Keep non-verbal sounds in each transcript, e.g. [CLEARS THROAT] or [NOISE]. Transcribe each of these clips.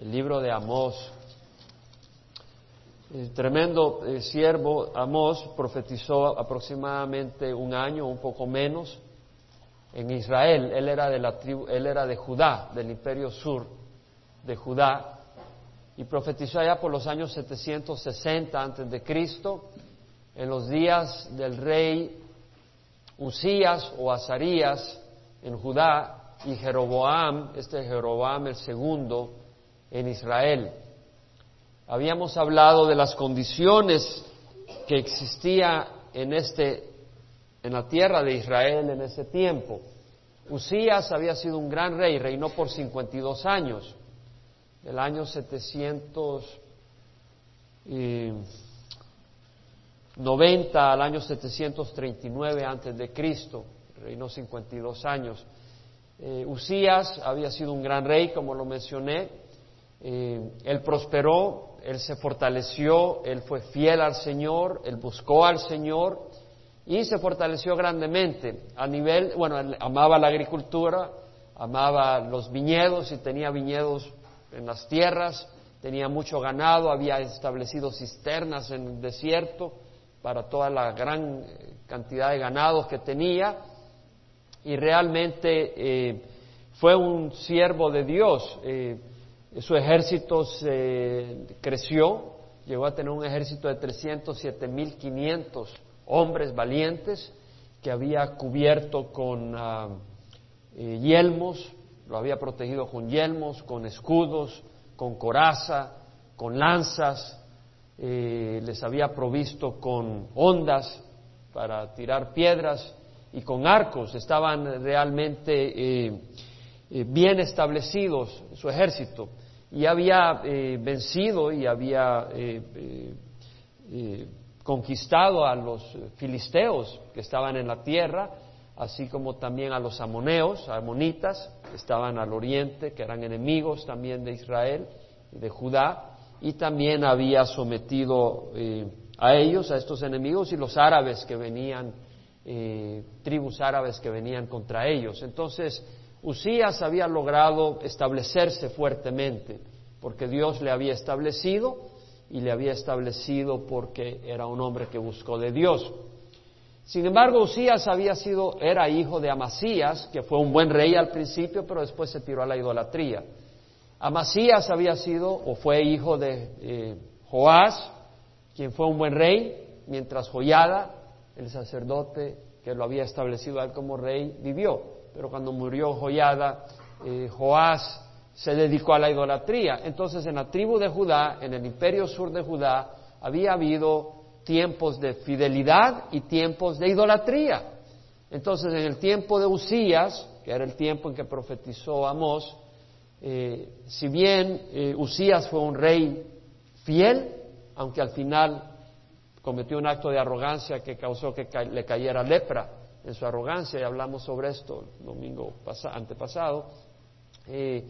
el libro de Amós. El tremendo eh, siervo Amós profetizó aproximadamente un año, un poco menos, en Israel. Él era de la tribu, él era de Judá, del imperio sur de Judá, y profetizó allá por los años 760 antes de Cristo, en los días del rey Usías o Azarías en Judá y Jeroboam, este Jeroboam el segundo en Israel. Habíamos hablado de las condiciones que existía en este en la tierra de Israel en ese tiempo. Usías había sido un gran rey, reinó por 52 años, del año 790 al año 739 antes de Cristo, reinó 52 años. Eh, Usías había sido un gran rey, como lo mencioné, eh, él prosperó, él se fortaleció, él fue fiel al Señor, él buscó al Señor y se fortaleció grandemente. A nivel, bueno, él amaba la agricultura, amaba los viñedos y tenía viñedos en las tierras, tenía mucho ganado, había establecido cisternas en el desierto para toda la gran cantidad de ganados que tenía y realmente eh, fue un siervo de Dios. Eh, su ejército se creció, llegó a tener un ejército de 307.500 hombres valientes que había cubierto con uh, eh, yelmos, lo había protegido con yelmos, con escudos, con coraza, con lanzas, eh, les había provisto con ondas para tirar piedras y con arcos. Estaban realmente eh, bien establecidos su ejército y había eh, vencido y había eh, eh, conquistado a los filisteos que estaban en la tierra, así como también a los amoneos, amonitas, que estaban al oriente, que eran enemigos también de Israel de Judá, y también había sometido a ellos, a estos enemigos, y los árabes que venían, tribus árabes que venían contra ellos. Entonces, Usías había logrado establecerse fuertemente, porque Dios le había establecido y le había establecido porque era un hombre que buscó de Dios. Sin embargo, Usías había sido, era hijo de Amasías, que fue un buen rey al principio, pero después se tiró a la idolatría. Amasías había sido o fue hijo de eh, Joás, quien fue un buen rey, mientras Joyada, el sacerdote que lo había establecido a él como rey, vivió pero cuando murió Joyada, eh, Joás se dedicó a la idolatría. Entonces en la tribu de Judá, en el imperio sur de Judá, había habido tiempos de fidelidad y tiempos de idolatría. Entonces en el tiempo de Usías, que era el tiempo en que profetizó Amós, eh, si bien eh, Usías fue un rey fiel, aunque al final cometió un acto de arrogancia que causó que le cayera lepra, en su arrogancia, y hablamos sobre esto el domingo antepasado. Eh,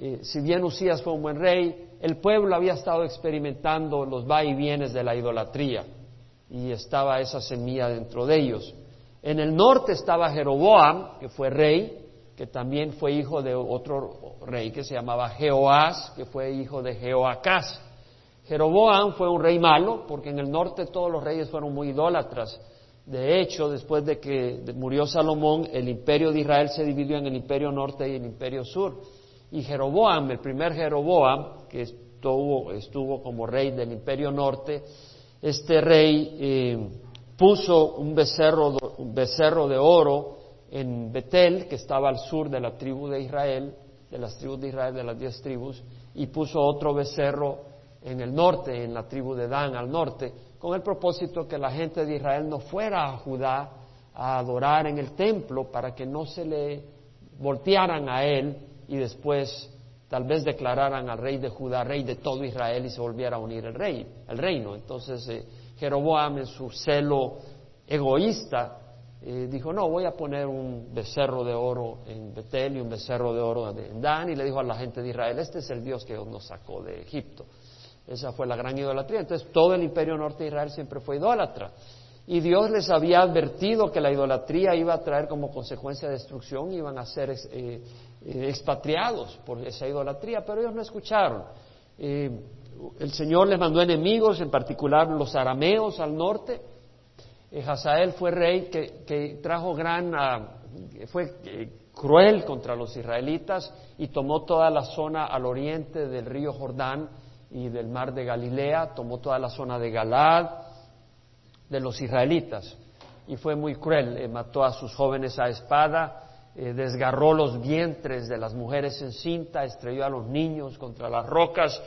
eh, si bien Usías fue un buen rey, el pueblo había estado experimentando los va y vienes de la idolatría y estaba esa semilla dentro de ellos. En el norte estaba Jeroboam, que fue rey, que también fue hijo de otro rey que se llamaba Jehoás, que fue hijo de Jehoacás. Jeroboam fue un rey malo, porque en el norte todos los reyes fueron muy idólatras. De hecho, después de que murió Salomón, el imperio de Israel se dividió en el imperio norte y el imperio sur. Y Jeroboam, el primer Jeroboam, que estuvo, como rey del imperio norte, este rey eh, puso un becerro, un becerro de oro en Betel, que estaba al sur de la tribu de Israel, de las tribus de Israel, de las diez tribus, y puso otro becerro en el norte, en la tribu de Dan al norte, con el propósito que la gente de Israel no fuera a Judá a adorar en el templo para que no se le voltearan a él y después tal vez declararan al rey de Judá rey de todo Israel y se volviera a unir el rey, el reino. Entonces eh, Jeroboam en su celo egoísta eh, dijo, no, voy a poner un becerro de oro en Betel y un becerro de oro en Dan y le dijo a la gente de Israel, este es el Dios que nos sacó de Egipto. Esa fue la gran idolatría. Entonces todo el imperio norte de Israel siempre fue idólatra. Y Dios les había advertido que la idolatría iba a traer como consecuencia destrucción, iban a ser eh, eh, expatriados por esa idolatría, pero ellos no escucharon. Eh, el Señor les mandó enemigos, en particular los arameos al norte. Hazael fue rey que, trajo gran, ah, fue cruel contra los israelitas y tomó toda la zona al oriente del río Jordán y del mar de Galilea, tomó toda la zona de Galad de los israelitas. Y fue muy cruel, eh, mató a sus jóvenes a espada, eh, desgarró los vientres de las mujeres en cinta, estrelló a los niños contra las rocas,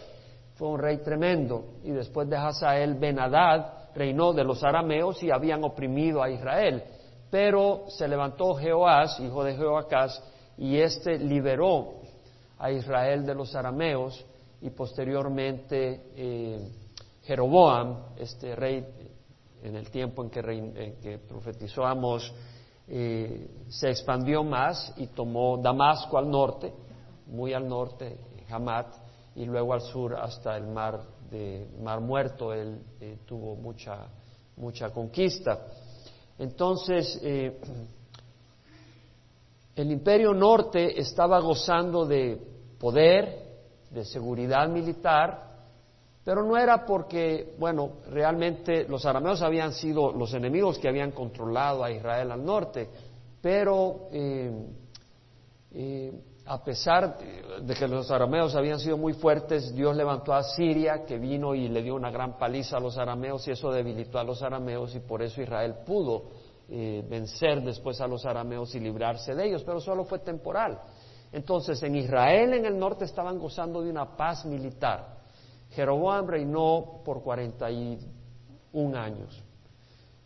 fue un rey tremendo. Y después de Hazael Benadad reinó de los arameos y habían oprimido a Israel. Pero se levantó Jehoás, hijo de Jehoacás, y éste liberó a Israel de los arameos y posteriormente eh, Jeroboam, este rey en el tiempo en que, profetizó Amos, eh, se expandió más y tomó Damasco al norte, muy al norte, Hamat, y luego al sur hasta el mar Mar Muerto. Él eh, tuvo mucha, mucha conquista. Entonces, el imperio norte estaba gozando de poder, de seguridad militar, pero no era porque, bueno, realmente los arameos habían sido los enemigos que habían controlado a Israel al norte, pero eh, eh, a pesar de que los arameos habían sido muy fuertes, Dios levantó a Siria, que vino y le dio una gran paliza a los arameos, y eso debilitó a los arameos, y por eso Israel pudo eh, vencer después a los arameos y librarse de ellos, pero solo fue temporal. Entonces, en Israel, en el norte, estaban gozando de una paz militar. Jeroboam reinó por 41 años.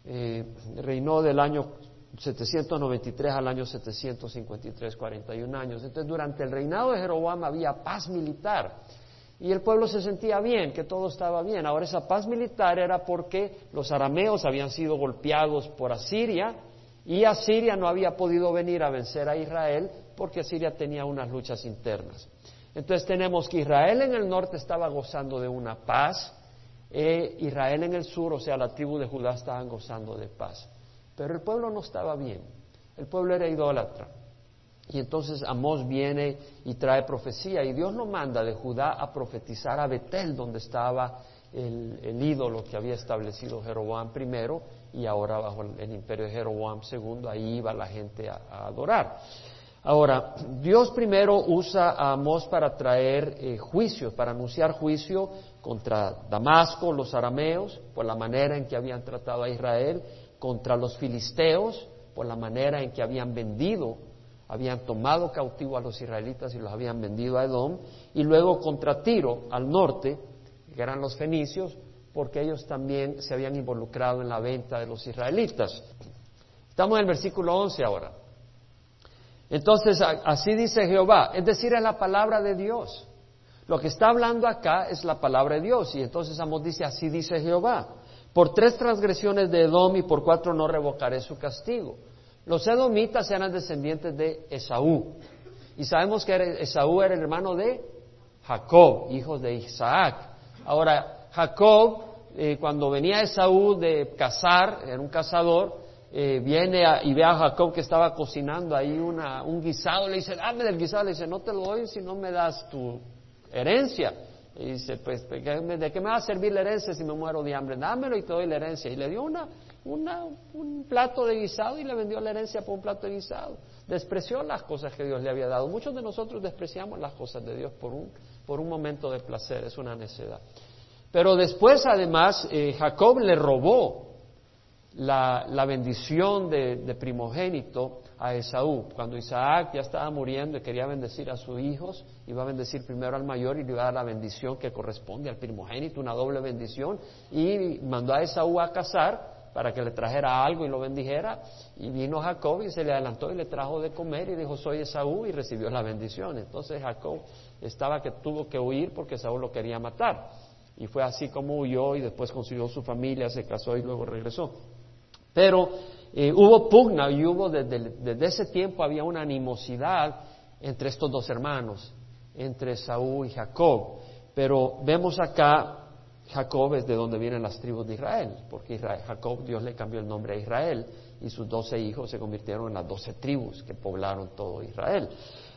Eh, reinó del año 793 al año 753, 41 años. Entonces, durante el reinado de Jeroboam había paz militar y el pueblo se sentía bien, que todo estaba bien. Ahora, esa paz militar era porque los arameos habían sido golpeados por Asiria y Asiria no había podido venir a vencer a Israel porque Asiria tenía unas luchas internas. Entonces tenemos que Israel en el norte estaba gozando de una paz, e Israel en el sur, o sea, la tribu de Judá estaban gozando de paz. Pero el pueblo no estaba bien, el pueblo era idólatra. Y entonces Amós viene y trae profecía y Dios lo manda de Judá a profetizar a Betel, donde estaba el, ídolo que había establecido Jeroboam primero y ahora bajo el, imperio de Jeroboam segundo, ahí iba la gente a, adorar. Ahora, Dios primero usa a Amós para traer eh, juicio, para anunciar juicio contra Damasco, los arameos, por la manera en que habían tratado a Israel, contra los filisteos por la manera en que habían vendido, habían tomado cautivo a los israelitas y los habían vendido a Edom, y luego contra Tiro al norte, que eran los fenicios, porque ellos también se habían involucrado en la venta de los israelitas. Estamos en el versículo 11 ahora. Entonces, así dice Jehová, es decir, es la palabra de Dios. Lo que está hablando acá es la palabra de Dios, y entonces Amos dice, así dice Jehová. Por tres transgresiones de Edom y por cuatro no revocaré su castigo. Los edomitas eran descendientes de Esaú. Y sabemos que Esaú era el hermano de Jacob, hijo de Isaac. Ahora, Jacob, eh, cuando venía Esaú de cazar, era un cazador, eh, viene y ve a Jacob que estaba cocinando ahí una, un guisado, le dice, dame del guisado, le dice, no te lo doy si no me das tu herencia. Y dice, pues, ¿de qué me va a servir la herencia si me muero de hambre? Dámelo y te doy la herencia. Y le dio una, un plato de guisado y le vendió la herencia por un plato de guisado. Despreció las cosas que Dios le había dado. Muchos de nosotros despreciamos las cosas de Dios por un, por un momento de placer, es una necedad. Pero después, además, eh, Jacob le robó la, la bendición de, primogénito a Esaú. Cuando Isaac ya estaba muriendo y quería bendecir a sus hijos, iba a bendecir primero al mayor y le iba a dar la bendición que corresponde al primogénito, una doble bendición, y mandó a Esaú a casar para que le trajera algo y lo bendijera, y vino Jacob y se le adelantó y le trajo de comer y dijo, soy Esaú, y recibió la bendición. Entonces Jacob estaba que tuvo que huir porque Esaú lo quería matar. Y fue así como huyó y después consiguió su familia, se casó y luego regresó. Pero eh, hubo pugna y hubo desde, ese tiempo había una animosidad entre estos dos hermanos, entre Saúl y Jacob. Pero vemos acá, Jacob es de donde vienen las tribus de Israel, porque Jacob Dios le cambió el nombre a Israel y sus doce hijos se convirtieron en las doce tribus que poblaron todo Israel.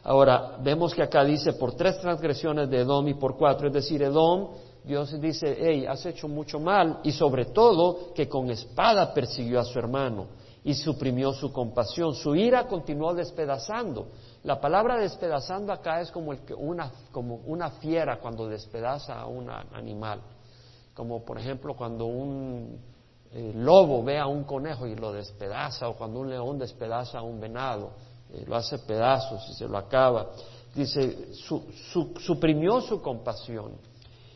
Ahora, vemos que acá dice por tres transgresiones de Edom y por cuatro, es decir, Edom, Dios dice, hey, has hecho mucho mal y sobre todo que con espada persiguió a su hermano y suprimió su compasión. Su ira continuó despedazando. La palabra despedazando acá es como, una, como una fiera cuando despedaza a un animal. Como por ejemplo cuando un eh, lobo ve a un conejo y lo despedaza o cuando un león despedaza a un venado, eh, lo hace pedazos y se lo acaba. Dice, suprimió su compasión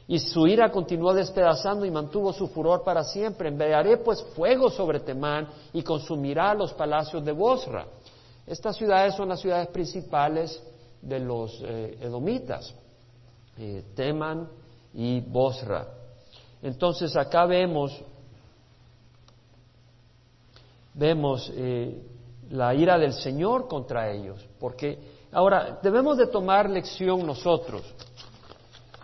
y su ira continuó despedazando y mantuvo su furor para siempre. Enviaré pues fuego sobre Temán y consumirá los palacios de Bosra. Estas ciudades son las ciudades principales de los eh, edomitas, eh, Temán y Bosra. Entonces acá vemos, vemos eh, la ira del Señor contra ellos, porque ahora debemos de tomar lección nosotros.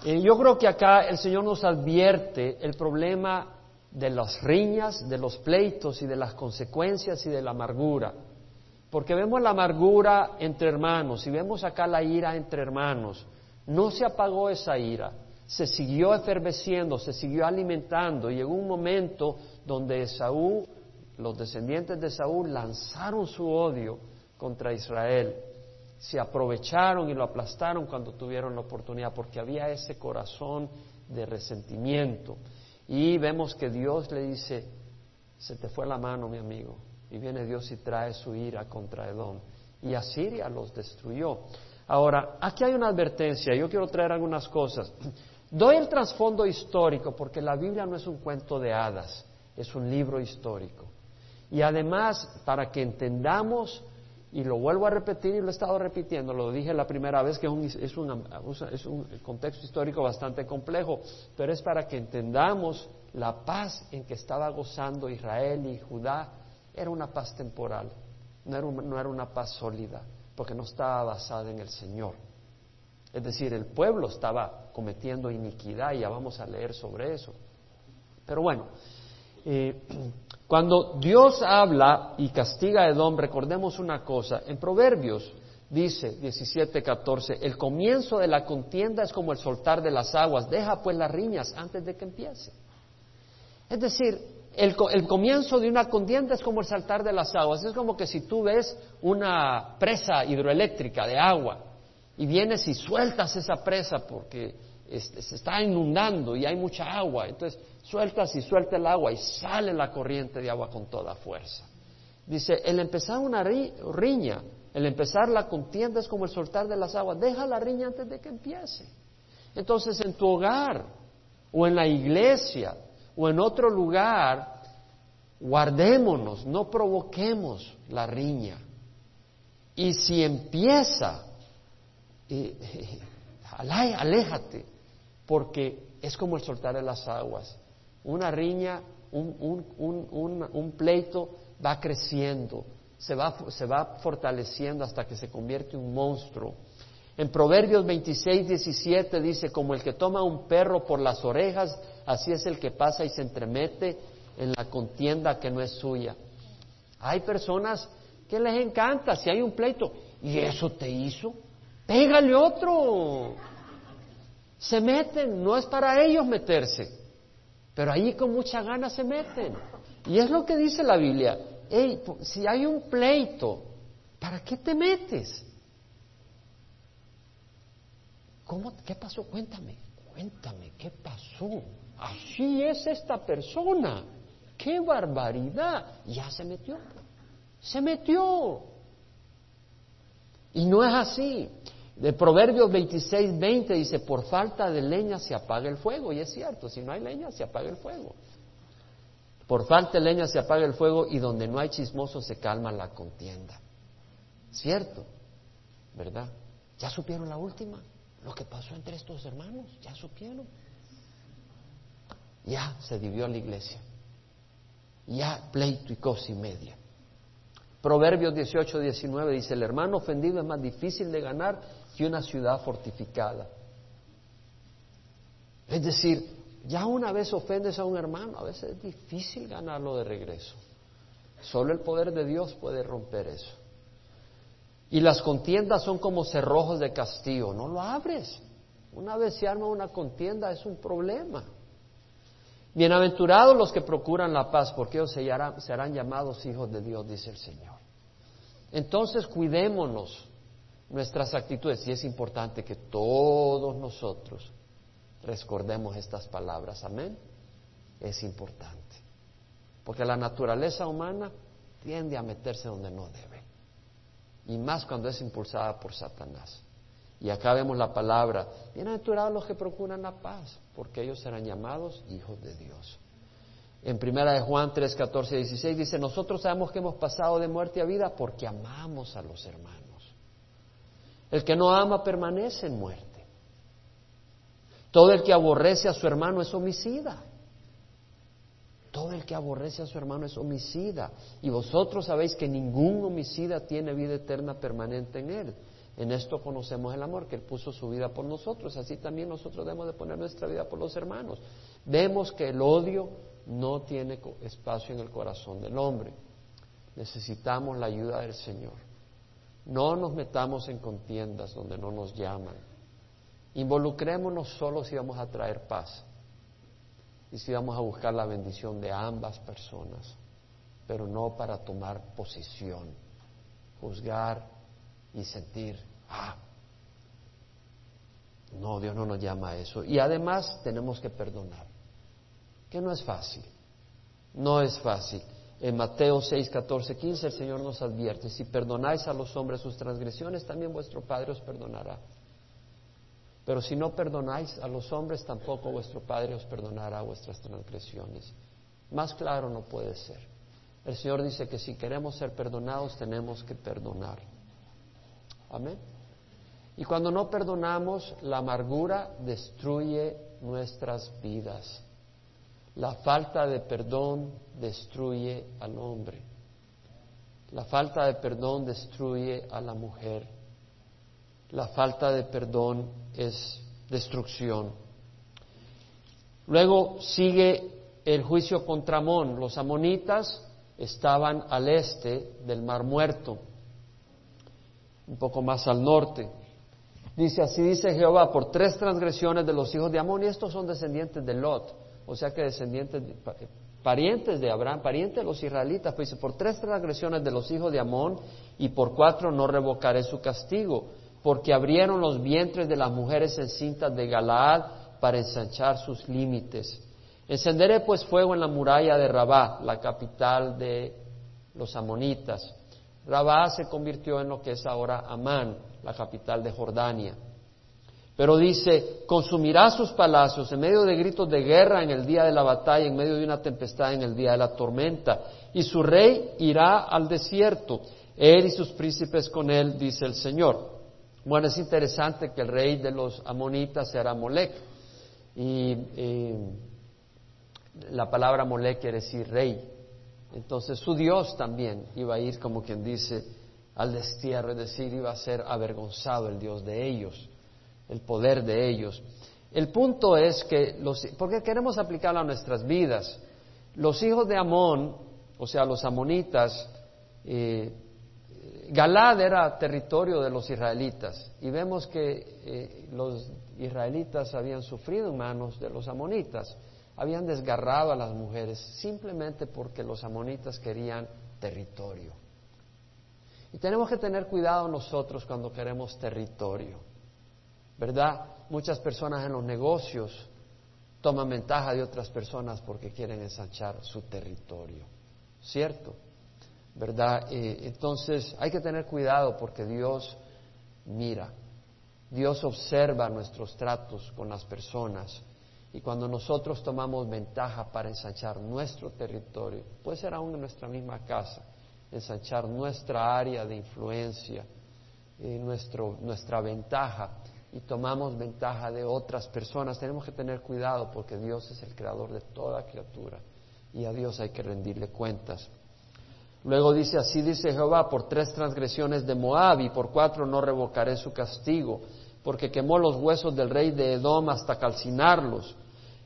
Eh, yo creo que acá el Señor nos advierte el problema de las riñas, de los pleitos y de las consecuencias y de la amargura. Porque vemos la amargura entre hermanos y vemos acá la ira entre hermanos. No se apagó esa ira, se siguió eferveciendo, se siguió alimentando y llegó un momento donde Saúl, los descendientes de Saúl lanzaron su odio contra Israel se aprovecharon y lo aplastaron cuando tuvieron la oportunidad, porque había ese corazón de resentimiento. Y vemos que Dios le dice, se te fue la mano, mi amigo. Y viene Dios y trae su ira contra Edom. Y Asiria los destruyó. Ahora, aquí hay una advertencia, yo quiero traer algunas cosas. [CLEARS THROAT] Doy el trasfondo histórico porque la Biblia no es un cuento de hadas, es un libro histórico. Y además, para que entendamos y lo vuelvo a repetir y lo he estado repitiendo, lo dije la primera vez que es un, es, un, contexto histórico bastante complejo, pero es para que entendamos la paz en que estaba gozando Israel y Judá. Era una paz temporal, no era, no era una paz sólida, porque no estaba basada en el Señor. Es decir, el pueblo estaba cometiendo iniquidad y ya vamos a leer sobre eso. Pero bueno, eh, cuando Dios habla y castiga a Edom, recordemos una cosa, en Proverbios dice 17:14, el comienzo de la contienda es como el soltar de las aguas, deja pues las riñas antes de que empiece. Es decir, el, comienzo de una contienda es como el saltar de las aguas, es como que si tú ves una presa hidroeléctrica de agua y vienes y sueltas esa presa porque se está inundando y hay mucha agua, entonces sueltas y suelta el agua y sale la corriente de agua con toda fuerza. Dice, el empezar una riña, el empezar la contienda es como el soltar de las aguas, deja la riña antes de que empiece. Entonces en tu hogar o en la iglesia o en otro lugar, guardémonos, no provoquemos la riña. Y si empieza, eh, [LAUGHS] aléjate, porque es como el soltar de las aguas. Una riña, un, pleito va creciendo, se va, se va fortaleciendo hasta que se convierte en un monstruo. En Proverbios 26, 17 dice, como el que toma un perro por las orejas, así es el que pasa y se entremete en la contienda que no es suya. Hay personas que les encanta, si hay un pleito, y eso te hizo, pégale otro se meten, no es para ellos meterse, pero ahí con mucha ganas se meten. Y es lo que dice la Biblia, hey, si hay un pleito, ¿para qué te metes? ¿Cómo, ¿Qué pasó? Cuéntame, cuéntame, ¿qué pasó? Así es esta persona. ¡Qué barbaridad! Ya se metió. Se metió. Y no es así. De Proverbios 26, 20 dice, por falta de leña se apaga el fuego. Y es cierto, si no hay leña se apaga el fuego. Por falta de leña se apaga el fuego y donde no hay chismoso se calma la contienda. ¿Cierto? ¿Verdad? ¿Ya supieron la última? Lo que pasó entre estos hermanos, ¿ya supieron? Ya se dividió la iglesia. Ya pleito y cosa y media. Proverbios 18, 19 dice, el hermano ofendido es más difícil de ganar que una ciudad fortificada. Es decir, ya una vez ofendes a un hermano, a veces es difícil ganarlo de regreso. Solo el poder de Dios puede romper eso. Y las contiendas son como cerrojos de castillo, no lo abres. Una vez se arma una contienda es un problema. Bienaventurados los que procuran la paz, porque ellos serán llamados hijos de Dios, dice el Señor. Entonces cuidémonos nuestras actitudes y es importante que todos nosotros recordemos estas palabras. Amén. Es importante. Porque la naturaleza humana tiende a meterse donde no debe. Y más cuando es impulsada por Satanás. Y acá vemos la palabra, bienaventurados los que procuran la paz, porque ellos serán llamados hijos de Dios. En primera de Juan 3, 14 y 16 dice, nosotros sabemos que hemos pasado de muerte a vida porque amamos a los hermanos. El que no ama permanece en muerte. Todo el que aborrece a su hermano es homicida. Todo el que aborrece a su hermano es homicida. Y vosotros sabéis que ningún homicida tiene vida eterna permanente en él. En esto conocemos el amor, que Él puso su vida por nosotros. Así también nosotros debemos de poner nuestra vida por los hermanos. Vemos que el odio no tiene espacio en el corazón del hombre. Necesitamos la ayuda del Señor. No nos metamos en contiendas donde no nos llaman. Involucrémonos solo si vamos a traer paz y si vamos a buscar la bendición de ambas personas, pero no para tomar posición, juzgar y sentir, ah, no, Dios no nos llama a eso. Y además tenemos que perdonar, que no es fácil, no es fácil. En Mateo 6, 14, 15 el Señor nos advierte, si perdonáis a los hombres sus transgresiones, también vuestro Padre os perdonará. Pero si no perdonáis a los hombres, tampoco vuestro Padre os perdonará vuestras transgresiones. Más claro no puede ser. El Señor dice que si queremos ser perdonados, tenemos que perdonar. Amén. Y cuando no perdonamos, la amargura destruye nuestras vidas. La falta de perdón destruye al hombre. La falta de perdón destruye a la mujer. La falta de perdón es destrucción. Luego sigue el juicio contra Amón. Los amonitas estaban al este del Mar Muerto, un poco más al norte. Dice, así dice Jehová, por tres transgresiones de los hijos de Amón, y estos son descendientes de Lot o sea que descendientes, parientes de Abraham, parientes de los israelitas, pues dice, por tres transgresiones de los hijos de Amón y por cuatro no revocaré su castigo, porque abrieron los vientres de las mujeres encintas de Galaad para ensanchar sus límites. Encenderé pues fuego en la muralla de Rabá, la capital de los amonitas. Rabá se convirtió en lo que es ahora Amán, la capital de Jordania. Pero dice, consumirá sus palacios en medio de gritos de guerra en el día de la batalla, en medio de una tempestad en el día de la tormenta. Y su rey irá al desierto, él y sus príncipes con él, dice el Señor. Bueno, es interesante que el rey de los amonitas era Molec. Y, la palabra Molec quiere decir rey. Entonces su Dios también iba a ir, como quien dice, al destierro, es decir, iba a ser avergonzado el Dios de ellos el poder de ellos. El punto es que, los, porque queremos aplicarlo a nuestras vidas, los hijos de Amón, o sea, los amonitas, eh, Galad era territorio de los israelitas y vemos que eh, los israelitas habían sufrido en manos de los amonitas, habían desgarrado a las mujeres simplemente porque los amonitas querían territorio. Y tenemos que tener cuidado nosotros cuando queremos territorio. ¿Verdad? Muchas personas en los negocios toman ventaja de otras personas porque quieren ensanchar su territorio, ¿cierto? ¿Verdad? Eh, entonces hay que tener cuidado porque Dios mira, Dios observa nuestros tratos con las personas y cuando nosotros tomamos ventaja para ensanchar nuestro territorio, puede ser aún en nuestra misma casa, ensanchar nuestra área de influencia, eh, nuestro, nuestra ventaja, y tomamos ventaja de otras personas, tenemos que tener cuidado porque Dios es el creador de toda criatura y a Dios hay que rendirle cuentas. Luego dice, así dice Jehová, por tres transgresiones de Moab y por cuatro no revocaré su castigo, porque quemó los huesos del rey de Edom hasta calcinarlos.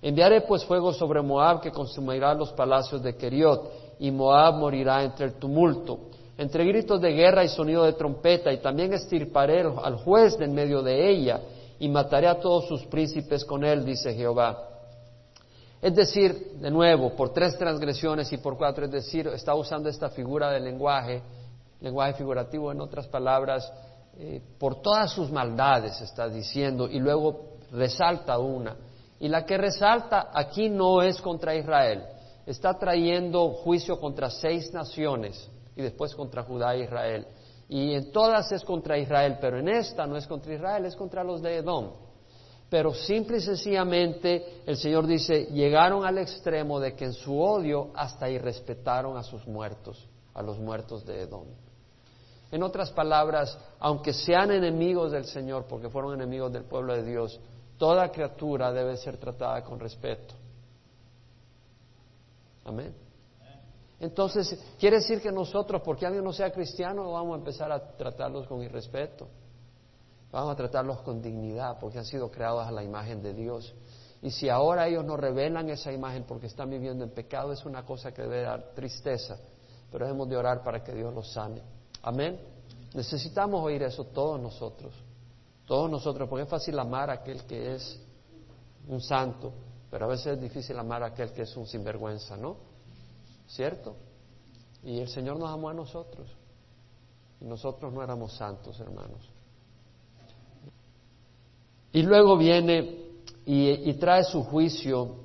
Enviaré pues fuego sobre Moab que consumirá los palacios de Keriot, y Moab morirá entre el tumulto. Entre gritos de guerra y sonido de trompeta, y también estirparé al juez de en medio de ella, y mataré a todos sus príncipes con él, dice Jehová. Es decir, de nuevo, por tres transgresiones y por cuatro, es decir, está usando esta figura de lenguaje, lenguaje figurativo, en otras palabras, eh, por todas sus maldades está diciendo, y luego resalta una. Y la que resalta aquí no es contra Israel, está trayendo juicio contra seis naciones y después contra Judá e Israel. Y en todas es contra Israel, pero en esta no es contra Israel, es contra los de Edom. Pero simple y sencillamente el Señor dice, llegaron al extremo de que en su odio hasta irrespetaron a sus muertos, a los muertos de Edom. En otras palabras, aunque sean enemigos del Señor, porque fueron enemigos del pueblo de Dios, toda criatura debe ser tratada con respeto. Amén. Entonces, quiere decir que nosotros, porque alguien no sea cristiano, vamos a empezar a tratarlos con irrespeto. Vamos a tratarlos con dignidad, porque han sido creados a la imagen de Dios. Y si ahora ellos no revelan esa imagen porque están viviendo en pecado, es una cosa que debe dar tristeza. Pero hemos de orar para que Dios los sane. Amén. Necesitamos oír eso todos nosotros. Todos nosotros, porque es fácil amar a aquel que es un santo, pero a veces es difícil amar a aquel que es un sinvergüenza, ¿no? ¿Cierto? Y el Señor nos amó a nosotros. Y nosotros no éramos santos, hermanos. Y luego viene y, trae su juicio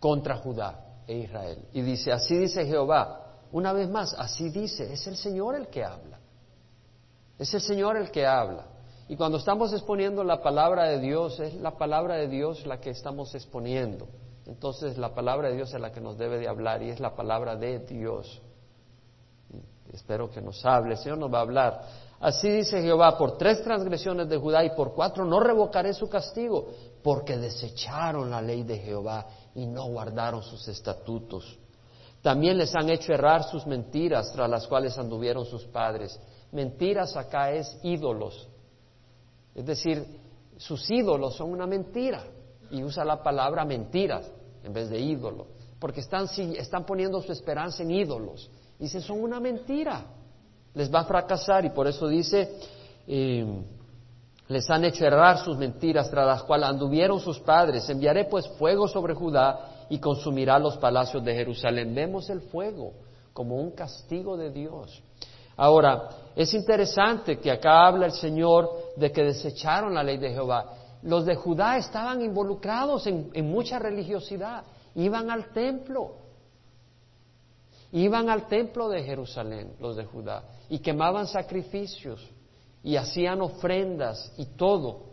contra Judá e Israel. Y dice, así dice Jehová. Una vez más, así dice, es el Señor el que habla. Es el Señor el que habla. Y cuando estamos exponiendo la palabra de Dios, es la palabra de Dios la que estamos exponiendo. Entonces la palabra de Dios es la que nos debe de hablar y es la palabra de Dios. Espero que nos hable, el Señor nos va a hablar. Así dice Jehová, por tres transgresiones de Judá y por cuatro no revocaré su castigo, porque desecharon la ley de Jehová y no guardaron sus estatutos. También les han hecho errar sus mentiras, tras las cuales anduvieron sus padres. Mentiras acá es ídolos. Es decir, sus ídolos son una mentira. Y usa la palabra mentiras en vez de ídolo, porque están, están poniendo su esperanza en ídolos. Dice, son una mentira, les va a fracasar y por eso dice, eh, les han hecho errar sus mentiras tras las cuales anduvieron sus padres. Enviaré pues fuego sobre Judá y consumirá los palacios de Jerusalén. Vemos el fuego como un castigo de Dios. Ahora, es interesante que acá habla el Señor de que desecharon la ley de Jehová los de Judá estaban involucrados en, mucha religiosidad, iban al templo, iban al templo de Jerusalén, los de Judá, y quemaban sacrificios y hacían ofrendas y todo.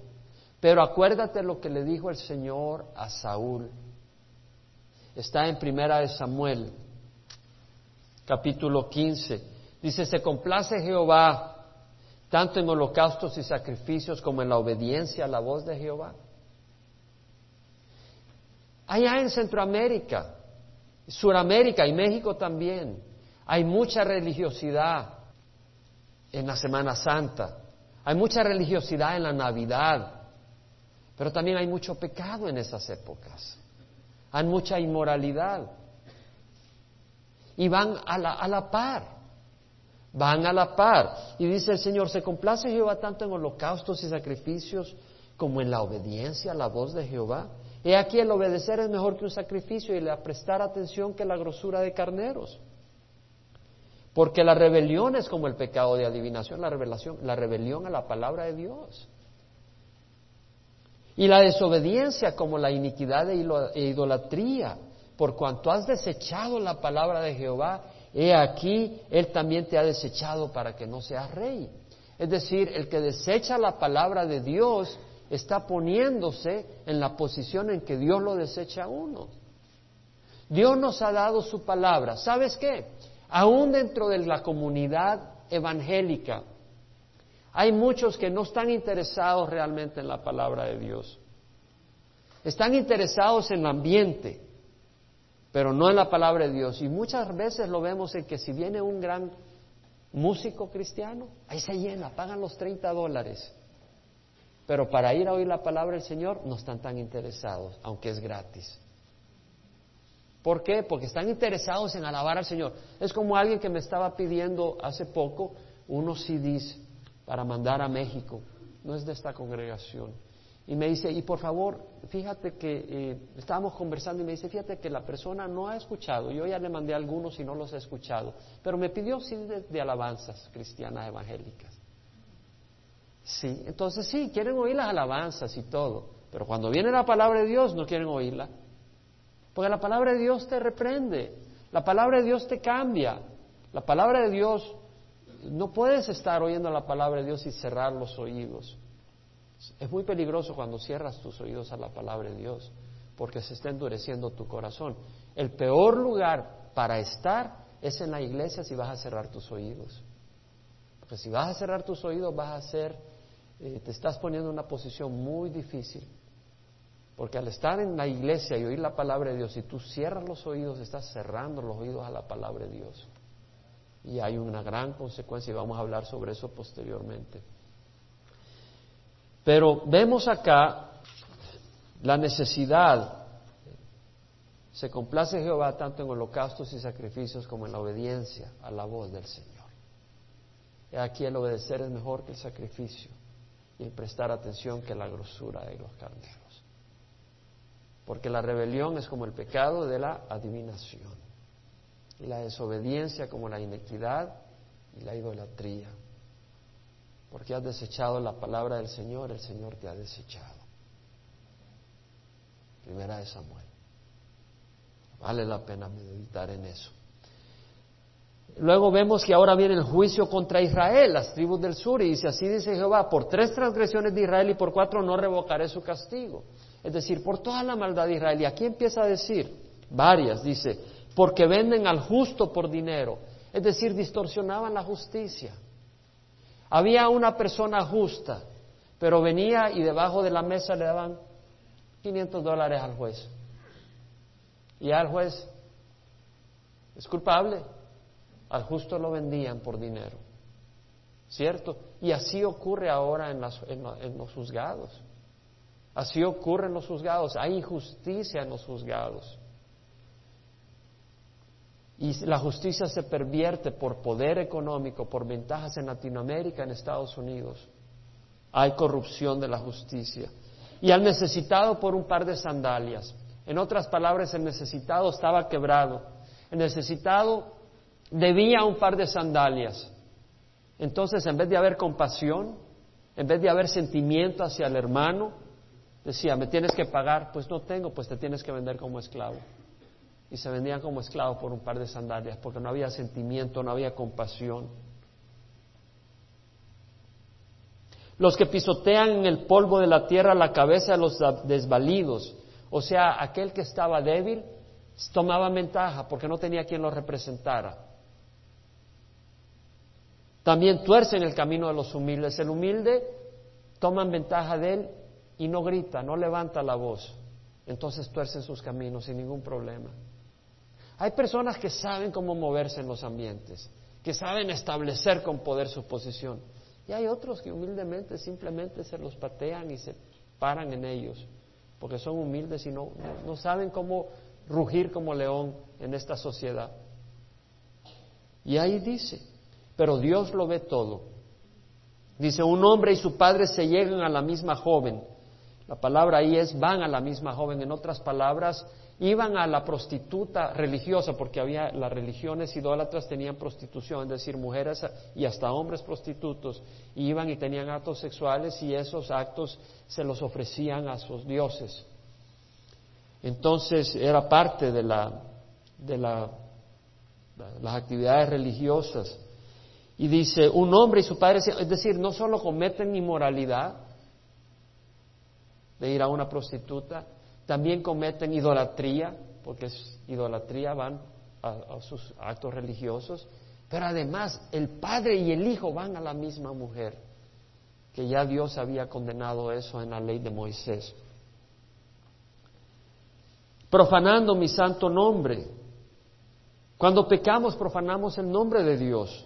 Pero acuérdate lo que le dijo el Señor a Saúl. Está en Primera de Samuel, capítulo 15. Dice, se complace Jehová tanto en holocaustos y sacrificios como en la obediencia a la voz de Jehová. Allá en Centroamérica, Suramérica y México también, hay mucha religiosidad en la Semana Santa, hay mucha religiosidad en la Navidad, pero también hay mucho pecado en esas épocas, hay mucha inmoralidad. Y van a la, a la par van a la par. Y dice el Señor, se complace Jehová tanto en holocaustos y sacrificios como en la obediencia a la voz de Jehová. He aquí el obedecer es mejor que un sacrificio y la prestar atención que la grosura de carneros. Porque la rebelión es como el pecado de adivinación, la revelación, la rebelión a la palabra de Dios. Y la desobediencia como la iniquidad e idolatría, por cuanto has desechado la palabra de Jehová he aquí, Él también te ha desechado para que no seas rey. Es decir, el que desecha la palabra de Dios está poniéndose en la posición en que Dios lo desecha a uno. Dios nos ha dado su palabra. ¿Sabes qué? Aún dentro de la comunidad evangélica hay muchos que no están interesados realmente en la palabra de Dios. Están interesados en el ambiente, pero no en la palabra de Dios. Y muchas veces lo vemos en que si viene un gran músico cristiano, ahí se llena, pagan los 30 dólares. Pero para ir a oír la palabra del Señor no están tan interesados, aunque es gratis. ¿Por qué? Porque están interesados en alabar al Señor. Es como alguien que me estaba pidiendo hace poco unos CDs para mandar a México. No es de esta congregación. Y me dice, y por favor, fíjate que eh, estábamos conversando y me dice, fíjate que la persona no ha escuchado. Yo ya le mandé algunos y no los he escuchado. Pero me pidió CDs de alabanzas cristianas evangélicas. Sí, entonces sí, quieren oír las alabanzas y todo. Pero cuando viene la palabra de Dios no quieren oírla. Porque la palabra de Dios te reprende, la palabra de Dios te cambia, la palabra de Dios, no puedes estar oyendo la palabra de Dios y cerrar los oídos. Es muy peligroso cuando cierras tus oídos a la palabra de Dios, porque se está endureciendo tu corazón. El peor lugar para estar es en la iglesia si vas a cerrar tus oídos. Porque si vas a cerrar tus oídos vas a ser, eh, te estás poniendo en una posición muy difícil. Porque al estar en la iglesia y oír la palabra de Dios, y tú cierras los oídos, estás cerrando los oídos a la palabra de Dios. Y hay una gran consecuencia y vamos a hablar sobre eso posteriormente. Pero vemos acá la necesidad. Se complace Jehová tanto en holocaustos y sacrificios como en la obediencia a la voz del Señor. Aquí el obedecer es mejor que el sacrificio y el prestar atención que la grosura de los carneros. Porque la rebelión es como el pecado de la adivinación. Y la desobediencia como la inequidad y la idolatría. Porque has desechado la palabra del Señor, el Señor te ha desechado. Primera de Samuel. Vale la pena meditar en eso. Luego vemos que ahora viene el juicio contra Israel, las tribus del sur, y dice, así dice Jehová, por tres transgresiones de Israel y por cuatro no revocaré su castigo. Es decir, por toda la maldad de Israel. Y aquí empieza a decir, varias, dice, porque venden al justo por dinero. Es decir, distorsionaban la justicia. Había una persona justa, pero venía y debajo de la mesa le daban 500 dólares al juez. Y al juez es culpable. Al justo lo vendían por dinero. ¿Cierto? Y así ocurre ahora en, en los juzgados. Así ocurre en los juzgados. Hay injusticia en los juzgados. Y la justicia se pervierte por poder económico, por ventajas en Latinoamérica, en Estados Unidos. Hay corrupción de la justicia. Y al necesitado por un par de sandalias. En otras palabras, el necesitado estaba quebrado. El necesitado debía un par de sandalias. Entonces, en vez de haber compasión, en vez de haber sentimiento hacia el hermano, decía, me tienes que pagar, pues no tengo, pues te tienes que vender como esclavo. Y se vendían como esclavos por un par de sandalias, porque no había sentimiento, no había compasión. Los que pisotean en el polvo de la tierra la cabeza de los desvalidos, o sea, aquel que estaba débil, tomaba ventaja porque no tenía quien lo representara. También tuercen el camino de los humildes. El humilde toman ventaja de él y no grita, no levanta la voz, entonces tuercen sus caminos sin ningún problema. Hay personas que saben cómo moverse en los ambientes, que saben establecer con poder su posición. Y hay otros que humildemente simplemente se los patean y se paran en ellos, porque son humildes y no, no saben cómo rugir como león en esta sociedad. Y ahí dice, pero Dios lo ve todo. Dice, un hombre y su padre se llegan a la misma joven la palabra ahí es van a la misma joven. En otras palabras, iban a la prostituta religiosa, porque había las religiones idólatras tenían prostitución, es decir, mujeres y hasta hombres prostitutos, iban y tenían actos sexuales y esos actos se los ofrecían a sus dioses. Entonces era parte de, la, de la, las actividades religiosas. Y dice, un hombre y su padre, es decir, no solo cometen inmoralidad, de ir a una prostituta, también cometen idolatría, porque es idolatría, van a, sus actos religiosos, pero además el padre y el hijo van a la misma mujer, que ya Dios había condenado eso en la ley de Moisés. Profanando mi santo nombre. Cuando pecamos, profanamos el nombre de Dios.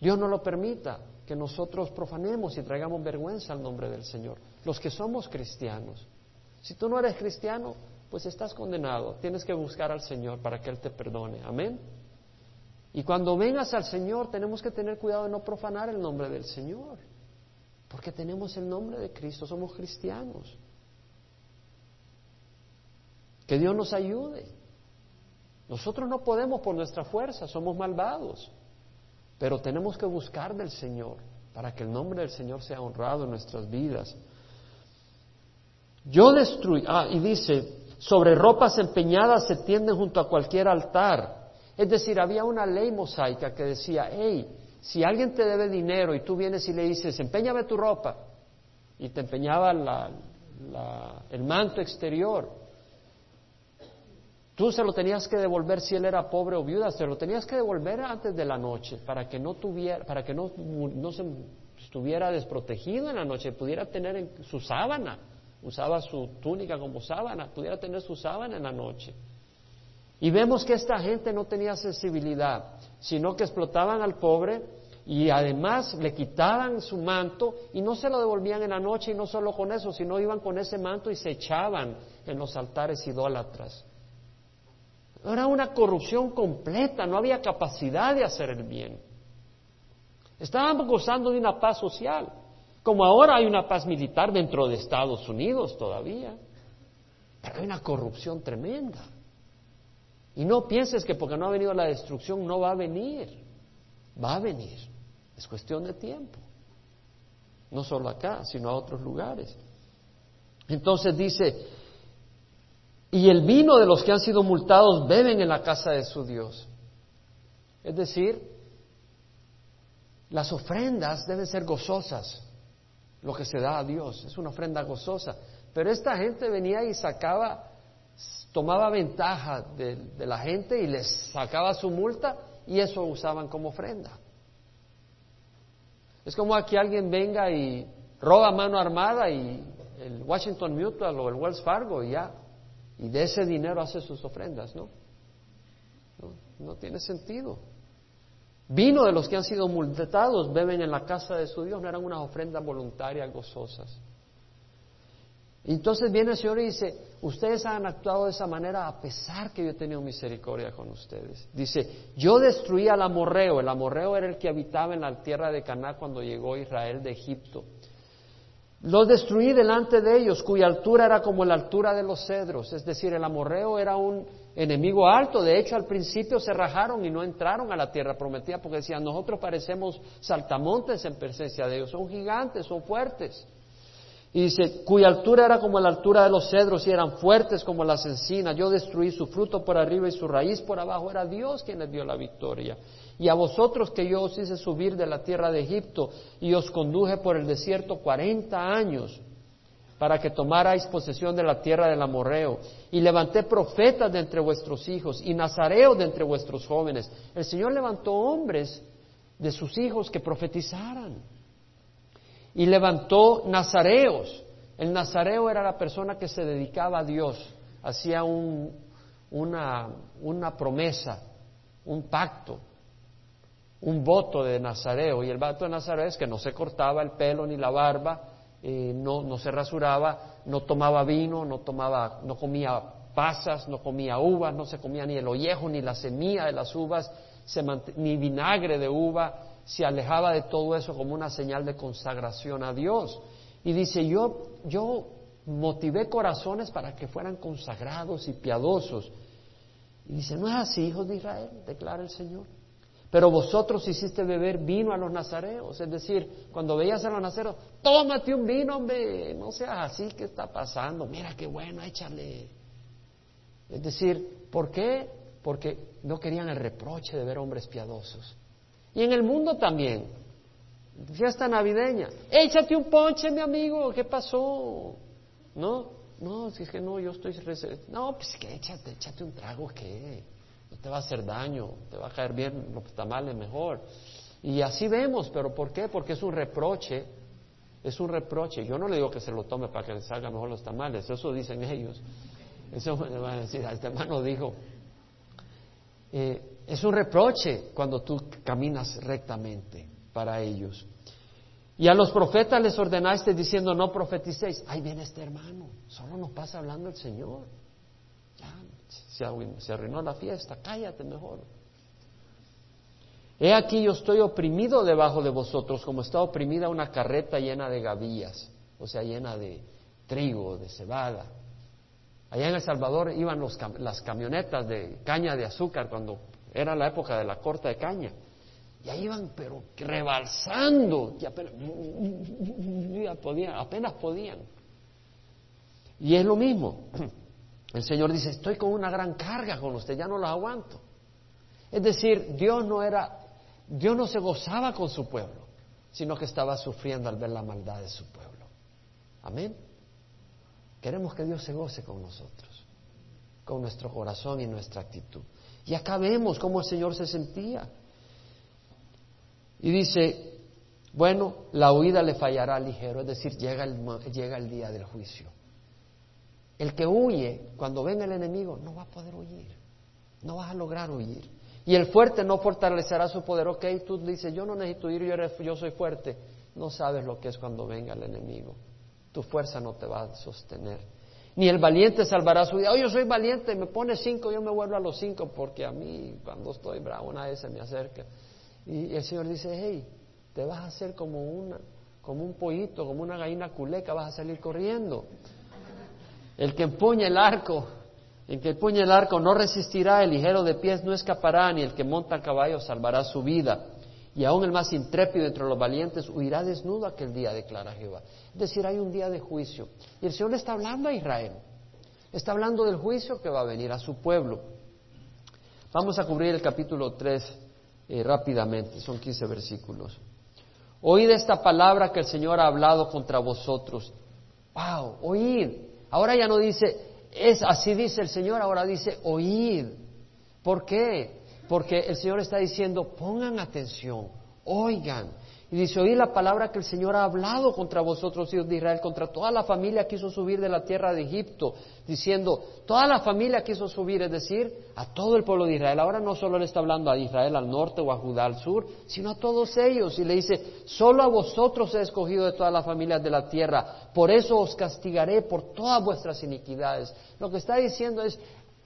Dios no lo permita que nosotros profanemos y traigamos vergüenza al nombre del Señor. Los que somos cristianos. Si tú no eres cristiano, pues estás condenado. Tienes que buscar al Señor para que Él te perdone. Amén. Y cuando vengas al Señor tenemos que tener cuidado de no profanar el nombre del Señor, porque tenemos el nombre de Cristo, somos cristianos. Que Dios nos ayude. Nosotros no podemos por nuestra fuerza, somos malvados, pero tenemos que buscar del Señor para que el nombre del Señor sea honrado en nuestras vidas. Yo destruí, ah, y dice, sobre ropas empeñadas se tienden junto a cualquier altar. Es decir, había una ley mosaica que decía, hey, si alguien te debe dinero y tú vienes y le dices, empeñame tu ropa, y te empeñaba el manto exterior, tú se lo tenías que devolver si él era pobre o viuda, se lo tenías que devolver antes de la noche para que no tuviera, para que no, no se estuviera desprotegido en la noche, pudiera tener en su sábana usaba su túnica como sábana, pudiera tener su sábana en la noche. Y vemos que esta gente no tenía sensibilidad, sino que explotaban al pobre y además le quitaban su manto y no se lo devolvían en la noche y no solo con eso, sino iban con ese manto y se echaban en los altares idólatras. Era una corrupción completa, no había capacidad de hacer el bien. Estaban gozando de una paz social. Como ahora hay una paz militar dentro de Estados Unidos todavía, pero hay una corrupción tremenda. Y no pienses que porque no ha venido la destrucción no va a venir, va a venir, es cuestión de tiempo, no solo acá, sino a otros lugares. Entonces dice, y el vino de los que han sido multados beben en la casa de su Dios. Es decir, las ofrendas deben ser gozosas lo que se da a Dios, es una ofrenda gozosa. Pero esta gente venía y sacaba, tomaba ventaja de, la gente y les sacaba su multa y eso usaban como ofrenda. Es como aquí alguien venga y roba mano armada y el Washington Mutual o el Wells Fargo y ya, y de ese dinero hace sus ofrendas, ¿no? No, no tiene sentido. Vino de los que han sido multados, beben en la casa de su Dios, no eran unas ofrendas voluntarias gozosas. Entonces viene el Señor y dice, ustedes han actuado de esa manera a pesar que yo he tenido misericordia con ustedes. Dice, yo destruí al amorreo, el amorreo era el que habitaba en la tierra de Caná cuando llegó Israel de Egipto. Los destruí delante de ellos, cuya altura era como la altura de los cedros, es decir, el amorreo era un enemigo alto. De hecho, al principio se rajaron y no entraron a la tierra prometida porque decían, nosotros parecemos saltamontes en presencia de Dios, son gigantes, son fuertes. Y dice, cuya altura era como la altura de los cedros y eran fuertes como las encinas. Yo destruí su fruto por arriba y su raíz por abajo. Era Dios quien les dio la victoria. Y a vosotros que yo os hice subir de la tierra de Egipto y os conduje por el desierto cuarenta años para que tomarais posesión de la tierra del amorreo. Y levanté profetas de entre vuestros hijos y nazareos de entre vuestros jóvenes. El Señor levantó hombres de sus hijos que profetizaran. Y levantó nazareos. El nazareo era la persona que se dedicaba a Dios, hacía un, una, una promesa, un pacto, un voto de nazareo. Y el voto de nazareo es que no se cortaba el pelo ni la barba, eh, no, no se rasuraba, no tomaba vino, no, tomaba, no comía pasas, no comía uvas, no se comía ni el ollejo ni la semilla de las uvas, ni vinagre de uva, se alejaba de todo eso como una señal de consagración a Dios. Y dice, yo, yo motivé corazones para que fueran consagrados y piadosos. Y dice, no es así, hijos de Israel, declara el Señor. Pero vosotros hiciste beber vino a los nazareos. Es decir, cuando veías a los nazareos, tómate un vino, hombre, no seas así, ¿qué está pasando? Mira qué bueno, échale. Es decir, ¿por qué? Porque no querían el reproche de ver hombres piadosos. Y en el mundo también. Fiesta navideña. Échate un ponche, mi amigo, ¿qué pasó? ¿No? No, si es que no, yo estoy... No, pues que échate, échate un trago, ¿qué? Te va a hacer daño, te va a caer bien los tamales mejor. Y así vemos, pero ¿por qué? Porque es un reproche, es un reproche. Yo no le digo que se lo tome para que le salga mejor los tamales, eso dicen ellos. Eso [LAUGHS] van a decir, este hermano dijo, eh, es un reproche cuando tú caminas rectamente para ellos. Y a los profetas les ordenaste diciendo, no profeticéis. Ahí viene este hermano, solo nos pasa hablando el Señor. Ya, se arruinó la fiesta, cállate mejor. He aquí yo estoy oprimido debajo de vosotros, como está oprimida una carreta llena de gavillas, o sea, llena de trigo, de cebada. Allá en El Salvador iban las camionetas de caña de azúcar cuando era la época de la corta de caña. Y ahí iban, pero rebalsando, y apenas, podían, apenas podían. Y es lo mismo. El Señor dice, estoy con una gran carga con usted, ya no la aguanto. Es decir, Dios no era, Dios no se gozaba con su pueblo, sino que estaba sufriendo al ver la maldad de su pueblo. Amén. Queremos que Dios se goce con nosotros, con nuestro corazón y nuestra actitud. Y acá vemos cómo el Señor se sentía. Y dice, bueno, la huida le fallará ligero, es decir, llega el, llega el día del juicio. El que huye, cuando venga el enemigo, no va a poder huir, no vas a lograr huir. Y el fuerte no fortalecerá su poder. Ok, tú dices, yo no necesito huir, yo, soy fuerte. No sabes lo que es cuando venga el enemigo. Tu fuerza no te va a sostener. Ni el valiente salvará su vida. Oh, yo soy valiente, me pone cinco, yo me vuelvo a los cinco, porque a mí, cuando estoy bravo, vez se me acerca. Y el Señor dice, hey, te vas a hacer como, una, como un pollito, como una gallina culeca, vas a salir corriendo. El que empuña el arco, el que empuña el arco no resistirá, el ligero de pies no escapará, ni el que monta a caballo salvará su vida. Y aún el más intrépido entre los valientes huirá desnudo aquel día, declara Jehová. Es decir, hay un día de juicio. Y el Señor le está hablando a Israel. Está hablando del juicio que va a venir a su pueblo. Vamos a cubrir el capítulo 3 eh, rápidamente, son 15 versículos. Oíd esta palabra que el Señor ha hablado contra vosotros. ¡Wow! Oíd. Ahora ya no dice, es así dice el Señor, ahora dice, oíd. ¿Por qué? Porque el Señor está diciendo, pongan atención, oigan. Y dice, oí la palabra que el Señor ha hablado contra vosotros, hijos de Israel, contra toda la familia que quiso subir de la tierra de Egipto, diciendo, toda la familia quiso subir, es decir, a todo el pueblo de Israel. Ahora no solo le está hablando a Israel al norte o a Judá al sur, sino a todos ellos. Y le dice, solo a vosotros he escogido de todas las familias de la tierra, por eso os castigaré por todas vuestras iniquidades. Lo que está diciendo es,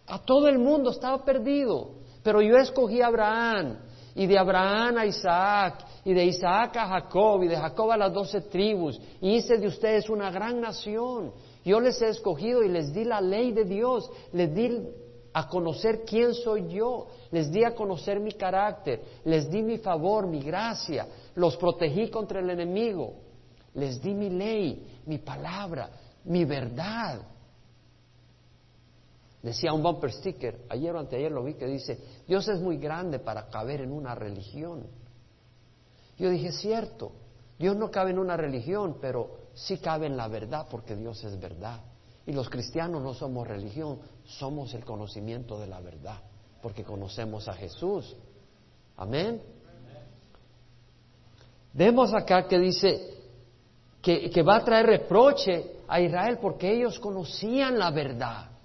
a todo el mundo estaba perdido, pero yo escogí a Abraham y de Abraham a Isaac, y de Isaac a Jacob, y de Jacob a las doce tribus, y hice de ustedes una gran nación. Yo les he escogido y les di la ley de Dios, les di a conocer quién soy yo, les di a conocer mi carácter, les di mi favor, mi gracia, los protegí contra el enemigo, les di mi ley, mi palabra, mi verdad. Decía un bumper sticker, ayer o anteayer lo vi, que dice, Dios es muy grande para caber en una religión. Yo dije, cierto, Dios no cabe en una religión, pero sí cabe en la verdad porque Dios es verdad. Y los cristianos no somos religión, somos el conocimiento de la verdad, porque conocemos a Jesús. Amén. Vemos acá que dice que, que va a traer reproche a Israel porque ellos conocían la verdad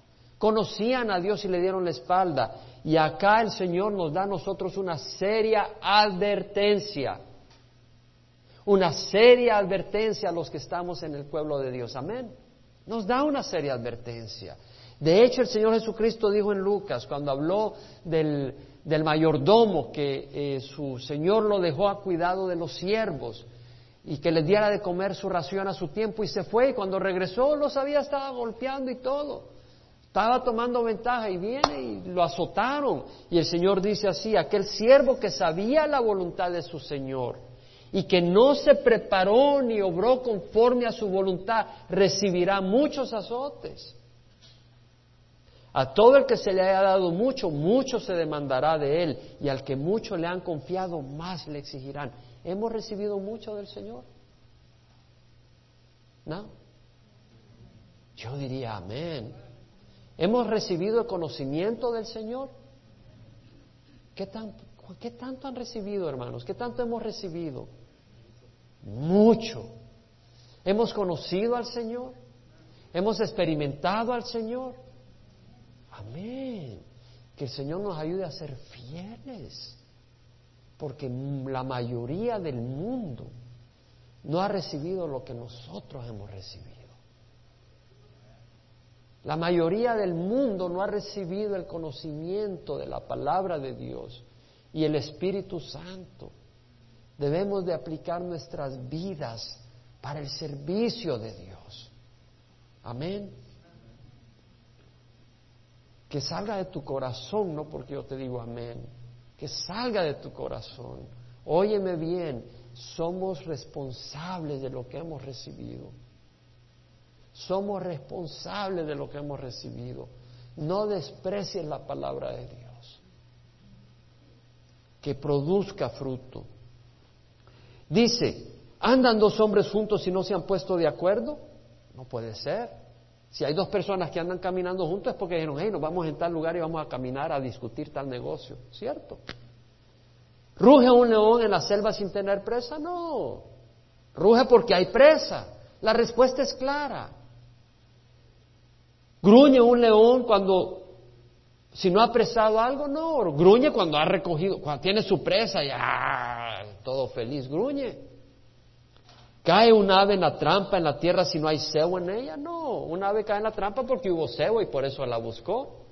conocían a Dios y le dieron la espalda. Y acá el Señor nos da a nosotros una seria advertencia. Una seria advertencia a los que estamos en el pueblo de Dios. Amén. Nos da una seria advertencia. De hecho, el Señor Jesucristo dijo en Lucas, cuando habló del, mayordomo, que eh, su Señor lo dejó a cuidado de los siervos y que les diera de comer su ración a su tiempo y se fue y cuando regresó los había estado golpeando y todo. Estaba tomando ventaja y viene y lo azotaron. Y el Señor dice así, aquel siervo que sabía la voluntad de su Señor y que no se preparó ni obró conforme a su voluntad, recibirá muchos azotes. A todo el que se le haya dado mucho, mucho se demandará de él, y al que mucho le han confiado, más le exigirán. ¿Hemos recibido mucho del Señor? ¿No? Yo diría amén. ¿Hemos recibido el conocimiento del Señor? ¿Qué, tanto han recibido, hermanos? ¿Qué tanto hemos recibido? Mucho. ¿Hemos conocido al Señor? ¿Hemos experimentado al Señor? Amén. Que el Señor nos ayude a ser fieles. Porque la mayoría del mundo no ha recibido lo que nosotros hemos recibido. La mayoría del mundo no ha recibido el conocimiento de la palabra de Dios y el Espíritu Santo. Debemos de aplicar nuestras vidas para el servicio de Dios. Amén. Que salga de tu corazón, no porque yo te digo amén, que salga de tu corazón. Óyeme bien, somos responsables de lo que hemos recibido. Somos responsables de lo que hemos recibido. No desprecies la palabra de Dios. Que produzca fruto. Dice, ¿andan dos hombres juntos y no se han puesto de acuerdo? No puede ser. Si hay dos personas que andan caminando juntos es porque dijeron, hey, nos vamos en tal lugar y vamos a caminar a discutir tal negocio. ¿Cierto? ¿Ruge un león en la selva sin tener presa? No. Ruge porque hay presa. La respuesta es clara. ¿Gruñe un león cuando, si no ha presado algo? No. Gruñe cuando ha recogido, cuando tiene su presa, ya, todo feliz, gruñe. ¿Cae un ave en la trampa en la tierra si no hay cebo en ella? No. Un ave cae en la trampa porque hubo cebo y por eso la buscó.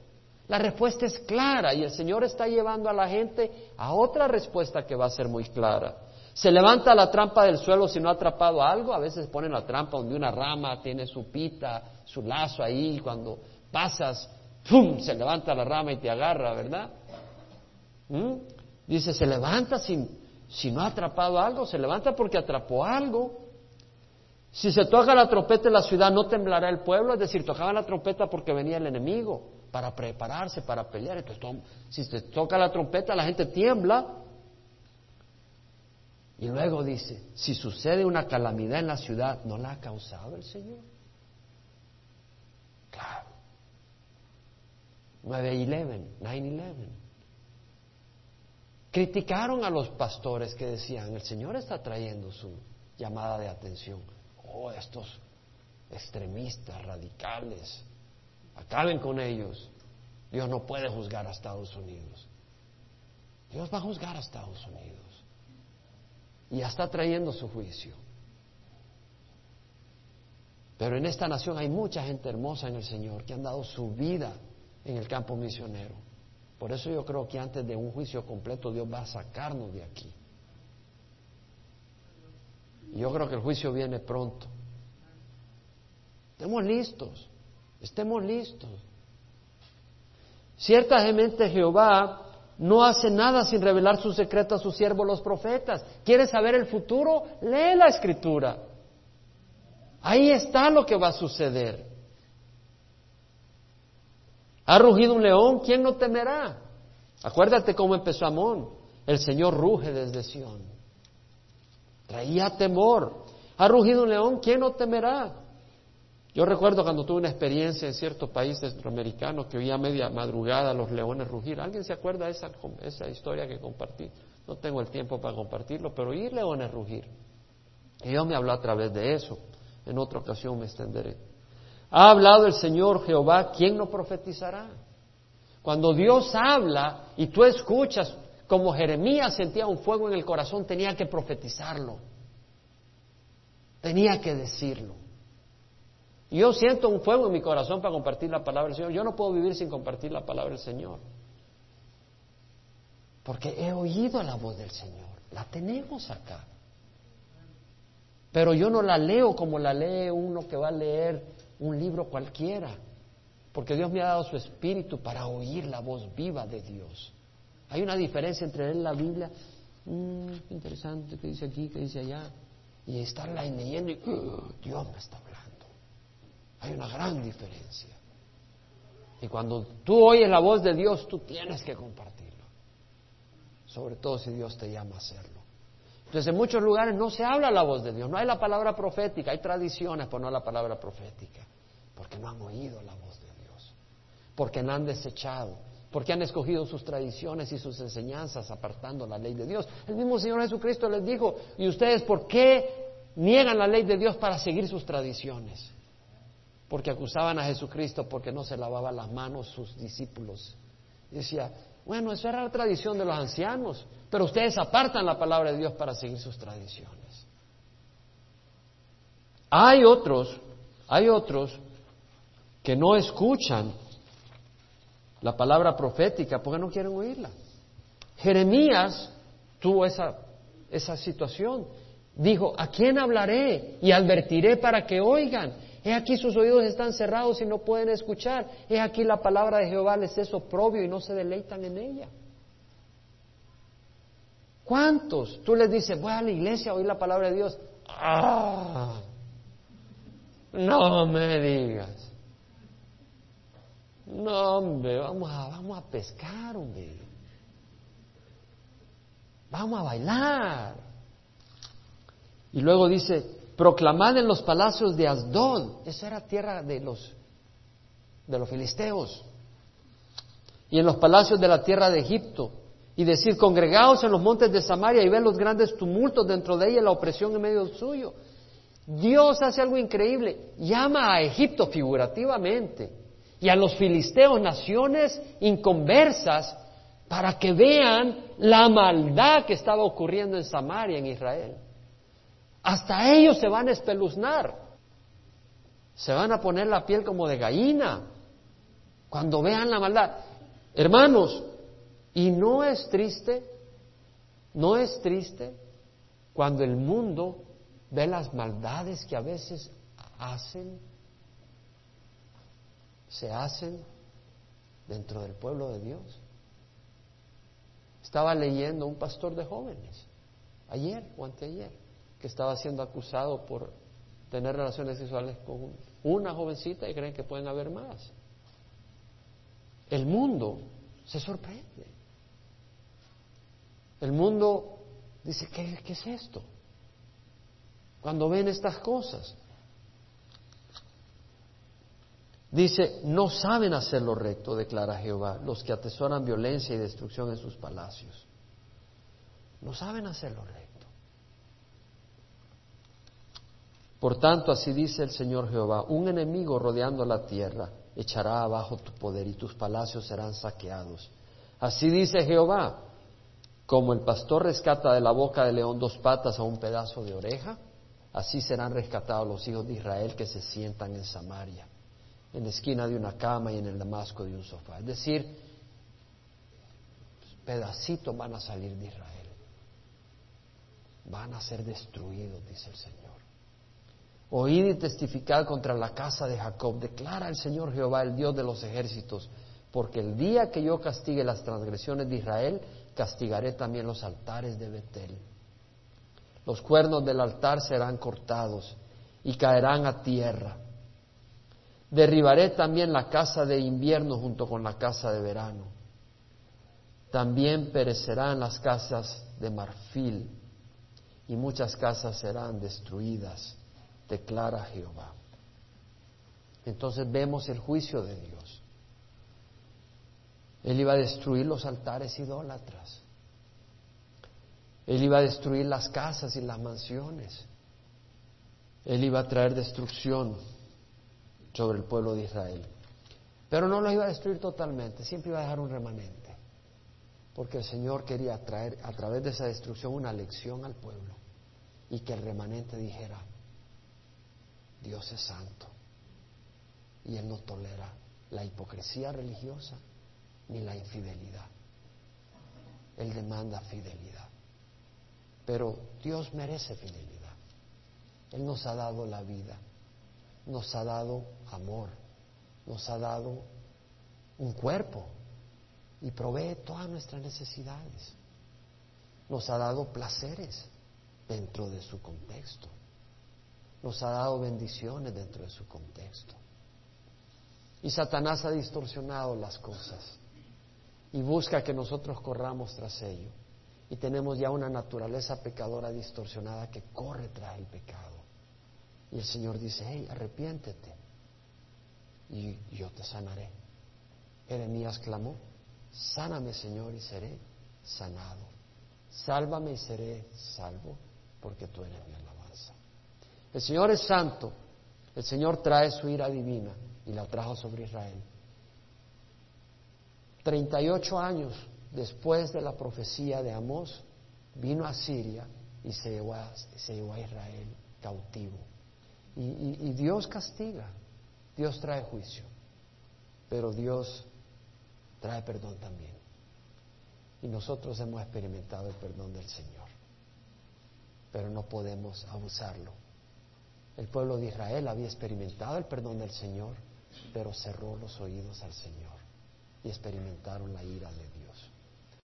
La respuesta es clara y el Señor está llevando a la gente a otra respuesta que va a ser muy clara. Se levanta la trampa del suelo si no ha atrapado algo. A veces ponen la trampa donde una rama tiene su pita, su lazo ahí. Y cuando pasas, ¡pum! Se levanta la rama y te agarra, ¿verdad? ¿Mm? Dice, se levanta si, si no ha atrapado algo. Se levanta porque atrapó algo. Si se toca la trompeta en la ciudad, no temblará el pueblo. Es decir, tocaban la trompeta porque venía el enemigo para prepararse, para pelear. Entonces, si se toca la trompeta, la gente tiembla. Y luego dice, si sucede una calamidad en la ciudad, ¿no la ha causado el Señor? Claro. 9-11, 9-11. Criticaron a los pastores que decían, el Señor está trayendo su llamada de atención. Oh, estos extremistas, radicales, Acaben con ellos. Dios no puede juzgar a Estados Unidos. Dios va a juzgar a Estados Unidos. Y ya está trayendo su juicio. Pero en esta nación hay mucha gente hermosa en el Señor que han dado su vida en el campo misionero. Por eso yo creo que antes de un juicio completo Dios va a sacarnos de aquí. Yo creo que el juicio viene pronto. Estemos listos. Estemos listos. Ciertamente Jehová no hace nada sin revelar su secreto a sus siervos los profetas. ¿Quieres saber el futuro? Lee la escritura. Ahí está lo que va a suceder. Ha rugido un león, ¿quién no temerá? Acuérdate cómo empezó Amón. El Señor ruge desde Sión. Traía temor. Ha rugido un león, ¿quién no temerá? Yo recuerdo cuando tuve una experiencia en cierto país centroamericano que oía a media madrugada los leones rugir. ¿Alguien se acuerda de esa, esa historia que compartí? No tengo el tiempo para compartirlo, pero oí leones rugir. Y Dios me habló a través de eso. En otra ocasión me extenderé. Ha hablado el Señor Jehová, ¿quién no profetizará? Cuando Dios habla y tú escuchas, como Jeremías sentía un fuego en el corazón, tenía que profetizarlo. Tenía que decirlo. Yo siento un fuego en mi corazón para compartir la palabra del Señor. Yo no puedo vivir sin compartir la palabra del Señor. Porque he oído la voz del Señor. La tenemos acá. Pero yo no la leo como la lee uno que va a leer un libro cualquiera. Porque Dios me ha dado su espíritu para oír la voz viva de Dios. Hay una diferencia entre leer la Biblia, mmm, interesante, que dice aquí, que dice allá, y estarla leyendo y uh, Dios me está hablando. Hay una gran diferencia. Y cuando tú oyes la voz de Dios, tú tienes que compartirlo. Sobre todo si Dios te llama a hacerlo. Entonces, en muchos lugares no se habla la voz de Dios, no hay la palabra profética, hay tradiciones, pero no la palabra profética, porque no han oído la voz de Dios, porque no han desechado, porque han escogido sus tradiciones y sus enseñanzas apartando la ley de Dios. El mismo Señor Jesucristo les dijo, ¿y ustedes por qué niegan la ley de Dios para seguir sus tradiciones? porque acusaban a Jesucristo porque no se lavaba las manos sus discípulos. Decía, bueno, eso era la tradición de los ancianos, pero ustedes apartan la palabra de Dios para seguir sus tradiciones. Hay otros, hay otros que no escuchan la palabra profética porque no quieren oírla. Jeremías tuvo esa, esa situación. Dijo, ¿a quién hablaré y advertiré para que oigan? He aquí sus oídos están cerrados y no pueden escuchar. He aquí la palabra de Jehová les es oprobio y no se deleitan en ella. ¿Cuántos? Tú les dices, voy a la iglesia a oír la palabra de Dios. ¡Ah! No me digas. No, hombre, vamos a, vamos a pescar, hombre. Vamos a bailar. Y luego dice, proclamad en los palacios de Asdod. Esa era tierra de los, de los filisteos. Y en los palacios de la tierra de Egipto. Y decir, congregaos en los montes de Samaria y ver los grandes tumultos dentro de ella, la opresión en medio suyo. Dios hace algo increíble. Llama a Egipto figurativamente y a los filisteos, naciones inconversas, para que vean la maldad que estaba ocurriendo en Samaria, en Israel. Hasta ellos se van a espeluznar, se van a poner la piel como de gallina cuando vean la maldad. Hermanos, y no es triste, no es triste cuando el mundo ve las maldades que a veces hacen, se hacen dentro del pueblo de Dios. Estaba leyendo un pastor de jóvenes, ayer o anteayer, que estaba siendo acusado por tener relaciones sexuales con una jovencita y creen que pueden haber más. El mundo se sorprende. El mundo dice, ¿qué, es esto? cuando ven estas cosas. Dice, no saben hacer lo recto, declara Jehová, los que atesoran violencia y destrucción en sus palacios. No saben hacer lo recto. Por tanto, así dice el Señor Jehová, un enemigo rodeando la tierra echará abajo tu poder y tus palacios serán saqueados. Así dice Jehová, como el pastor rescata de la boca del león dos patas a un pedazo de oreja, Así serán rescatados los hijos de Israel que se sientan en Samaria, en la esquina de una cama y en el damasco de un sofá. Es decir, pedacitos van a salir de Israel. Van a ser destruidos, dice el Señor. Oíd y testificad contra la casa de Jacob. Declara el Señor Jehová, el Dios de los ejércitos, porque el día que yo castigue las transgresiones de Israel, castigaré también los altares de Betel los cuernos del altar serán cortados y caerán a tierra. Derribaré también la casa de invierno junto con la casa de verano. También perecerán las casas de marfil y muchas casas serán destruidas, declara Jehová. Entonces vemos el juicio de Dios. Él iba a destruir los altares idólatras. Él iba a destruir las casas y las mansiones. Él iba a traer destrucción sobre el pueblo de Israel. Pero no lo iba a destruir totalmente, siempre iba a dejar un remanente. Porque el Señor quería traer a través de esa destrucción una lección al pueblo y que el remanente dijera, Dios es santo y Él no tolera la hipocresía religiosa ni la infidelidad. Él demanda fidelidad. Pero Dios merece fidelidad. Él nos ha dado la vida, nos ha dado amor, nos ha dado un cuerpo y provee todas nuestras necesidades. Nos ha dado placeres dentro de su contexto. Nos ha dado bendiciones dentro de su contexto. Y Satanás ha distorsionado las cosas y busca que nosotros corramos tras ello y tenemos ya una naturaleza pecadora distorsionada que corre tras el pecado. Y el Señor dice, hey, arrepiéntete y yo te sanaré. Jeremías clamó, sáname Señor y seré sanado. Sálvame y seré salvo porque tú eres mi alabanza. El Señor es santo, el Señor trae su ira divina y la trajo sobre Israel. Treinta y ocho años después de la profecía de Amós, vino a Siria y se llevó a, Israel cautivo. Y, Dios castiga, Dios trae juicio, pero Dios trae perdón también. Y nosotros hemos experimentado el perdón del Señor, pero no podemos abusarlo. El pueblo de Israel había experimentado el perdón del Señor, pero cerró los oídos al Señor y experimentaron la ira de Dios.